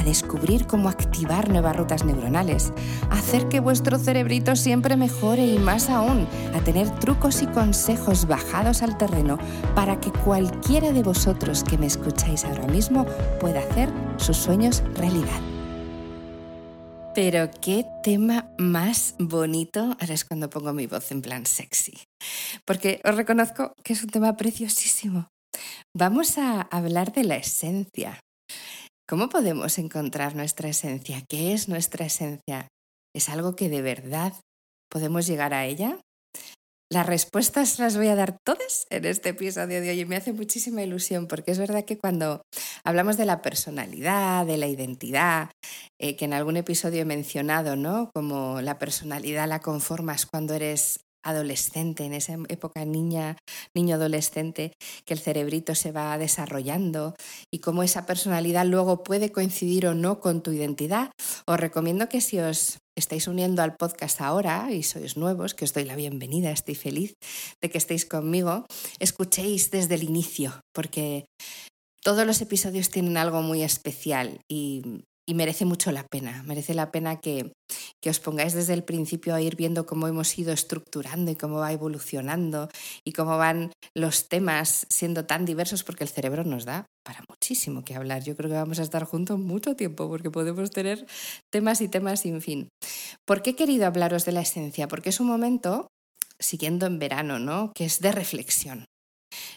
a descubrir cómo activar nuevas rutas neuronales, a hacer que vuestro cerebrito siempre mejore y más aún, a tener trucos y consejos bajados al terreno para que cualquiera de vosotros que me escucháis ahora mismo pueda hacer sus sueños realidad. Pero qué tema más bonito, ahora es cuando pongo mi voz en plan sexy, porque os reconozco que es un tema preciosísimo. Vamos a hablar de la esencia, ¿Cómo podemos encontrar nuestra esencia? ¿Qué es nuestra esencia? ¿Es algo que de verdad podemos llegar a ella? Las respuestas las voy a dar todas en este episodio de hoy y me hace muchísima ilusión porque es verdad que cuando hablamos de la personalidad, de la identidad, eh, que en algún episodio he mencionado, ¿no? Como la personalidad la conformas cuando eres adolescente, en esa época niña, niño adolescente, que el cerebrito se va desarrollando y cómo esa personalidad luego puede coincidir o no con tu identidad. Os recomiendo que si os estáis uniendo al podcast ahora y sois nuevos, que os doy la bienvenida, estoy feliz de que estéis conmigo, escuchéis desde el inicio, porque todos los episodios tienen algo muy especial y y merece mucho la pena. Merece la pena que, que, os pongáis desde el principio a ir viendo cómo hemos ido estructurando y cómo va evolucionando y cómo van los temas siendo tan diversos porque el cerebro nos da para muchísimo que hablar. Yo creo que vamos a estar juntos mucho tiempo porque podemos tener temas y temas sin fin. ¿Por qué he querido hablaros de la esencia? Porque es un momento, siguiendo en verano, ¿no? que es de reflexión.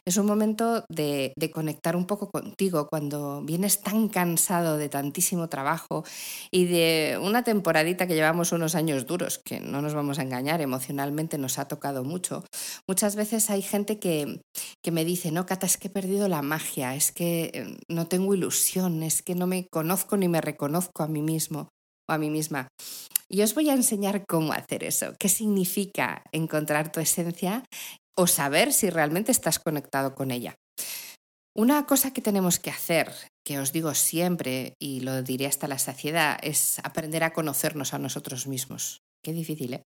Es un momento de, conectar un poco contigo cuando vienes tan cansado de tantísimo trabajo y de una temporadita que llevamos unos años duros, que no nos vamos a engañar, emocionalmente nos ha tocado mucho. Muchas veces hay gente que, que me dice, no, Cata, es que he perdido la magia, es que eh, no tengo ilusión, es que no me conozco ni me reconozco a mí mismo o a mí misma. Y os voy a enseñar cómo hacer eso, qué significa encontrar tu esencia o saber si realmente estás conectado con ella. Una cosa que tenemos que hacer, que os digo siempre y lo diré hasta la saciedad, es aprender a conocernos a nosotros mismos. Qué difícil, ¿eh?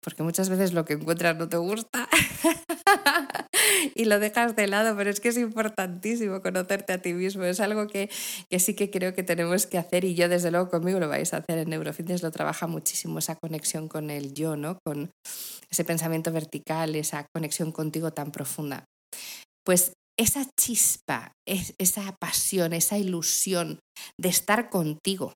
Porque muchas veces lo que encuentras no te gusta y lo dejas de lado, pero es que es importantísimo conocerte a ti mismo. Es algo que, que, sí que creo que tenemos que hacer y yo desde luego conmigo lo vais a hacer. En Neurofitness lo trabaja muchísimo esa conexión con el yo, ¿no? Con ese pensamiento vertical, esa conexión contigo tan profunda. Pues esa chispa, esa pasión, esa ilusión de estar contigo,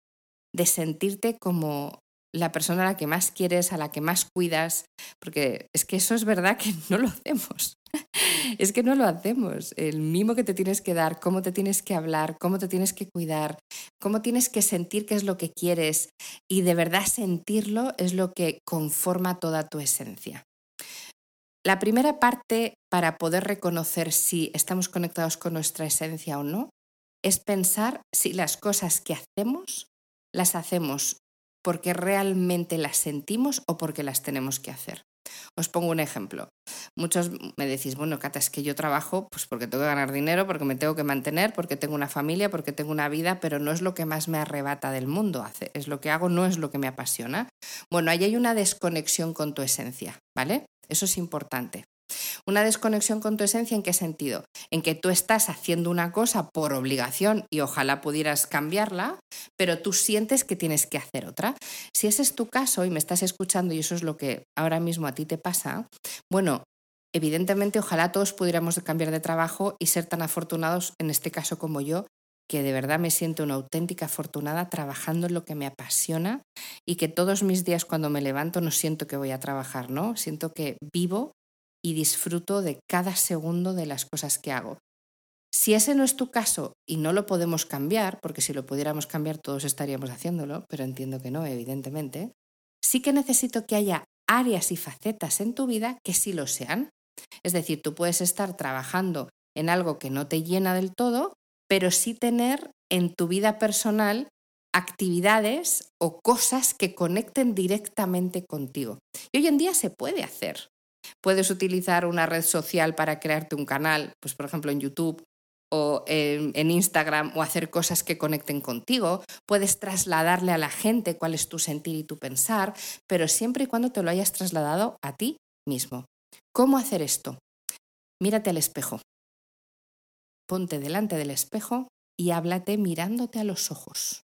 de sentirte como la persona a la que más quieres, a la que más cuidas, porque es que eso es verdad que no lo hacemos. Es que no lo hacemos. El mimo que te tienes que dar, cómo te tienes que hablar, cómo te tienes que cuidar, cómo tienes que sentir qué es lo que quieres y de verdad sentirlo es lo que conforma toda tu esencia. La primera parte para poder reconocer si estamos conectados con nuestra esencia o no es pensar si las cosas que hacemos las hacemos porque realmente las sentimos o porque las tenemos que hacer. Os pongo un ejemplo. Muchos me decís, bueno, Cata, es que yo trabajo pues porque tengo que ganar dinero, porque me tengo que mantener, porque tengo una familia, porque tengo una vida, pero no es lo que más me arrebata del mundo. Es lo que hago, no es lo que me apasiona. Bueno, ahí hay una desconexión con tu esencia, ¿vale? Eso es importante. Una desconexión con tu esencia, ¿en qué sentido? En que tú estás haciendo una cosa por obligación y ojalá pudieras cambiarla, pero tú sientes que tienes que hacer otra. Si ese es tu caso y me estás escuchando y eso es lo que ahora mismo a ti te pasa, bueno, evidentemente ojalá todos pudiéramos cambiar de trabajo y ser tan afortunados, en este caso como yo, que de verdad me siento una auténtica afortunada trabajando en lo que me apasiona y que todos mis días cuando me levanto no siento que voy a trabajar, ¿no? Siento que vivo y disfruto de cada segundo de las cosas que hago. Si ese no es tu caso y no lo podemos cambiar, porque si lo pudiéramos cambiar todos estaríamos haciéndolo, pero entiendo que no, evidentemente, sí que necesito que haya áreas y facetas en tu vida que sí lo sean. Es decir, tú puedes estar trabajando en algo que no te llena del todo, pero sí tener en tu vida personal actividades o cosas que conecten directamente contigo. Y hoy en día se puede hacer. Puedes utilizar una red social para crearte un canal, pues por ejemplo en YouTube o en, Instagram o hacer cosas que conecten contigo, puedes trasladarle a la gente cuál es tu sentir y tu pensar, pero siempre y cuando te lo hayas trasladado a ti mismo. ¿Cómo hacer esto? Mírate al espejo. Ponte delante del espejo y háblate mirándote a los ojos.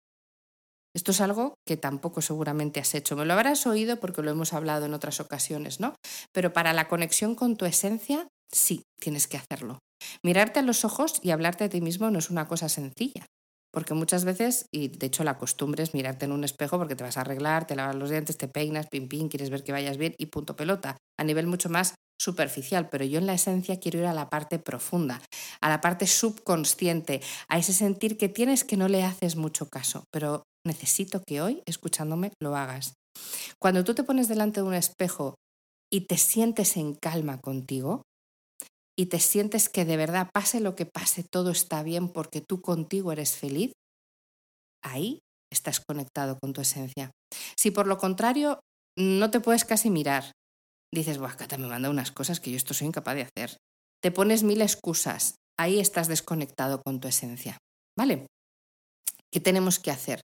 Esto es algo que tampoco seguramente has hecho. Me lo habrás oído porque lo hemos hablado en otras ocasiones, ¿no? Pero para la conexión con tu esencia, sí, tienes que hacerlo. Mirarte a los ojos y hablarte a ti mismo no es una cosa sencilla. Porque muchas veces, y de hecho la costumbre es mirarte en un espejo porque te vas a arreglar, te lavas los dientes, te peinas, pim pim, quieres ver que vayas bien y punto pelota, a nivel mucho más superficial, pero yo en la esencia quiero ir a la parte profunda, a la parte subconsciente, a ese sentir que tienes que no le haces mucho caso, pero necesito que hoy, escuchándome, lo hagas. Cuando tú te pones delante de un espejo y te sientes en calma contigo, y te sientes que de verdad, pase lo que pase, todo está bien porque tú contigo eres feliz, ahí estás conectado con tu esencia. Si por lo contrario no te puedes casi mirar, dices, Buah, me manda unas cosas que yo esto soy incapaz de hacer, te pones mil excusas, ahí estás desconectado con tu esencia. ¿Vale? ¿Qué tenemos que hacer?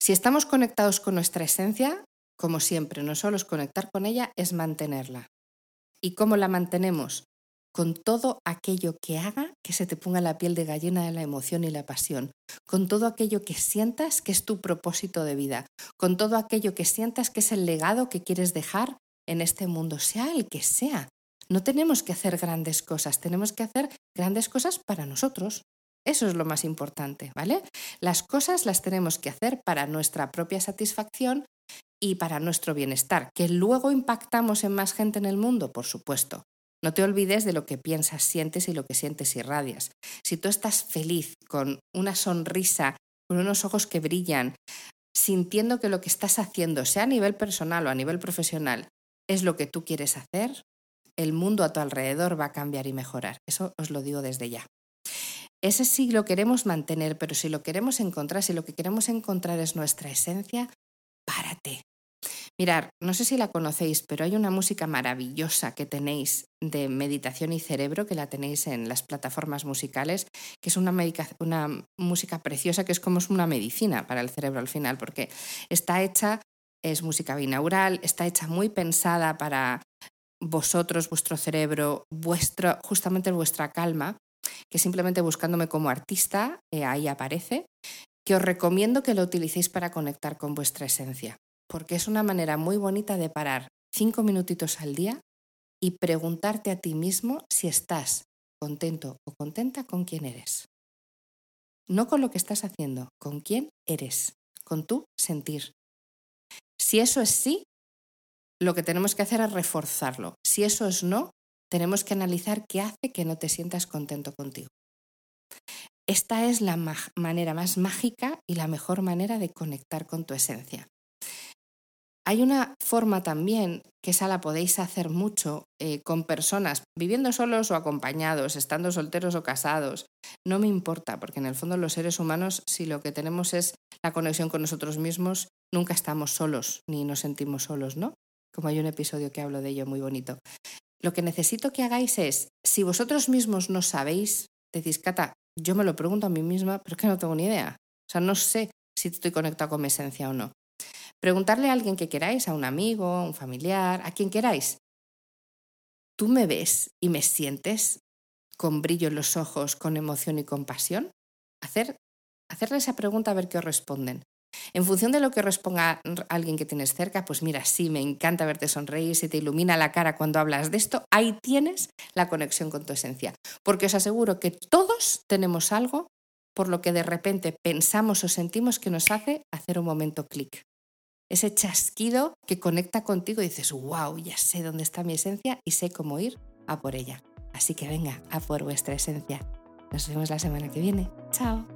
Si estamos conectados con nuestra esencia, como siempre, no solo es conectar con ella, es mantenerla. ¿Y cómo la mantenemos? Con todo aquello que haga que se te ponga la piel de gallina de la emoción y la pasión, con todo aquello que sientas que es tu propósito de vida, con todo aquello que sientas que es el legado que quieres dejar en este mundo, sea el que sea. No tenemos que hacer grandes cosas, tenemos que hacer grandes cosas para nosotros, eso es lo más importante, ¿vale? Las cosas las tenemos que hacer para nuestra propia satisfacción y para nuestro bienestar. ¿Que luego impactamos en más gente en el mundo? Por supuesto. No te olvides de lo que piensas, sientes y lo que sientes y radias. Si tú estás feliz, con una sonrisa, con unos ojos que brillan, sintiendo que lo que estás haciendo, sea a nivel personal o a nivel profesional, es lo que tú quieres hacer, el mundo a tu alrededor va a cambiar y mejorar. Eso os lo digo desde ya. Ese sí lo queremos mantener, pero si lo queremos encontrar, si lo que queremos encontrar es nuestra esencia, párate. Mirar, no sé si la conocéis, pero hay una música maravillosa que tenéis de meditación y cerebro, que la tenéis en las plataformas musicales, que es una, una música preciosa, que es como una medicina para el cerebro al final, porque está hecha, es música binaural, está hecha muy pensada para vosotros, vuestro cerebro, vuestro, justamente vuestra calma, que simplemente buscándome como artista, eh, ahí aparece, que os recomiendo que lo utilicéis para conectar con vuestra esencia, porque es una manera muy bonita de parar cinco minutitos al día y preguntarte a ti mismo si estás contento o contenta con quién eres. No con lo que estás haciendo, con quién eres, con tu sentir. Si eso es sí, lo que tenemos que hacer es reforzarlo. Si eso es no, tenemos que analizar qué hace que no te sientas contento contigo. Esta es la manera más mágica y la mejor manera de conectar con tu esencia. Hay una forma también que esa la podéis hacer mucho eh, con personas viviendo solos o acompañados, estando solteros o casados. No me importa, porque en el fondo los seres humanos, si lo que tenemos es la conexión con nosotros mismos, nunca estamos solos ni nos sentimos solos, ¿no? Como hay un episodio que hablo de ello muy bonito. Lo que necesito que hagáis es, si vosotros mismos no sabéis, decís, Cata, yo me lo pregunto a mí misma, pero es que no tengo ni idea. O sea, no sé si estoy conectado con mi esencia o no. Preguntarle a alguien que queráis, a un amigo, a un familiar, a quien queráis. ¿Tú me ves y me sientes con brillo en los ojos, con emoción y compasión? Hacer, hacerle esa pregunta a ver qué os responden. En función de lo que responda alguien que tienes cerca, pues mira, sí, me encanta verte sonreír, se te ilumina la cara cuando hablas de esto, ahí tienes la conexión con tu esencia. Porque os aseguro que todos tenemos algo por lo que de repente pensamos o sentimos que nos hace hacer un momento clic. Ese chasquido que conecta contigo y dices, wow, ya sé dónde está mi esencia y sé cómo ir a por ella. Así que venga, a por vuestra esencia. Nos vemos la semana que viene. Chao.